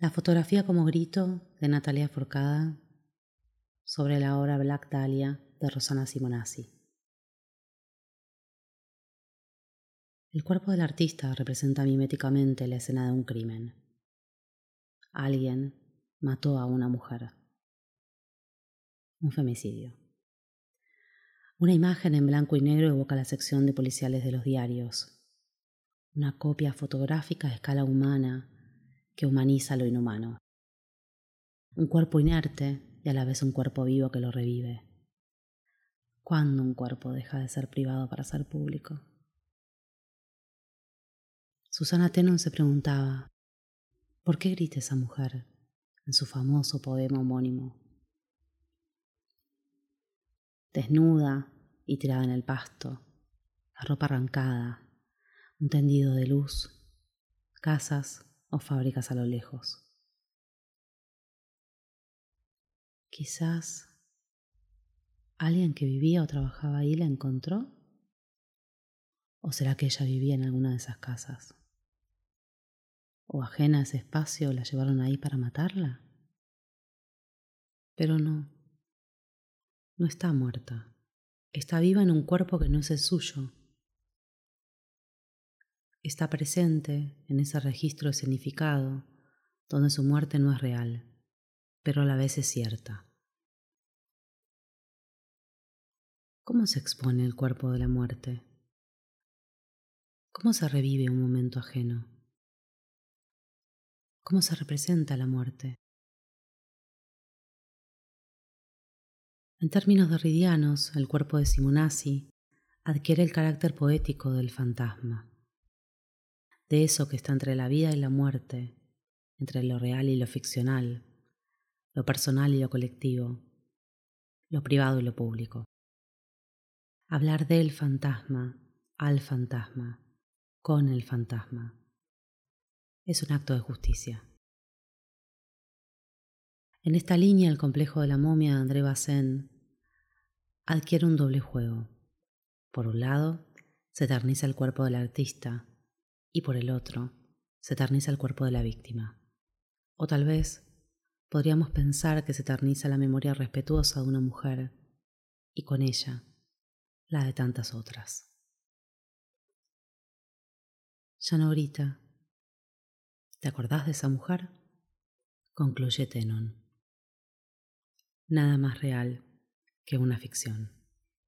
La fotografía como grito de Natalia Forcada sobre la obra Black Dahlia de Rosana Simonazzi. El cuerpo del artista representa miméticamente la escena de un crimen. Alguien mató a una mujer. Un femicidio. Una imagen en blanco y negro evoca la sección de policiales de los diarios. Una copia fotográfica a escala humana que humaniza lo inhumano. Un cuerpo inerte y a la vez un cuerpo vivo que lo revive. ¿Cuándo un cuerpo deja de ser privado para ser público? Susana Tenon se preguntaba, ¿por qué grita esa mujer en su famoso poema homónimo? Desnuda y tirada en el pasto, la ropa arrancada, un tendido de luz, casas o fábricas a lo lejos. Quizás alguien que vivía o trabajaba ahí la encontró. ¿O será que ella vivía en alguna de esas casas? ¿O ajena a ese espacio la llevaron ahí para matarla? Pero no, no está muerta. Está viva en un cuerpo que no es el suyo está presente en ese registro de significado donde su muerte no es real, pero a la vez es cierta. ¿Cómo se expone el cuerpo de la muerte? ¿Cómo se revive un momento ajeno? ¿Cómo se representa la muerte? En términos derridianos, el cuerpo de Simonazzi adquiere el carácter poético del fantasma de eso que está entre la vida y la muerte, entre lo real y lo ficcional, lo personal y lo colectivo, lo privado y lo público. Hablar del fantasma, al fantasma, con el fantasma, es un acto de justicia. En esta línea, el complejo de la momia de André Bazin adquiere un doble juego. Por un lado, se eterniza el cuerpo del artista, y por el otro se eterniza el cuerpo de la víctima. O tal vez podríamos pensar que se eterniza la memoria respetuosa de una mujer y con ella la de tantas otras. Ya no. ¿Te acordás de esa mujer? Concluye Tenon. Nada más real que una ficción.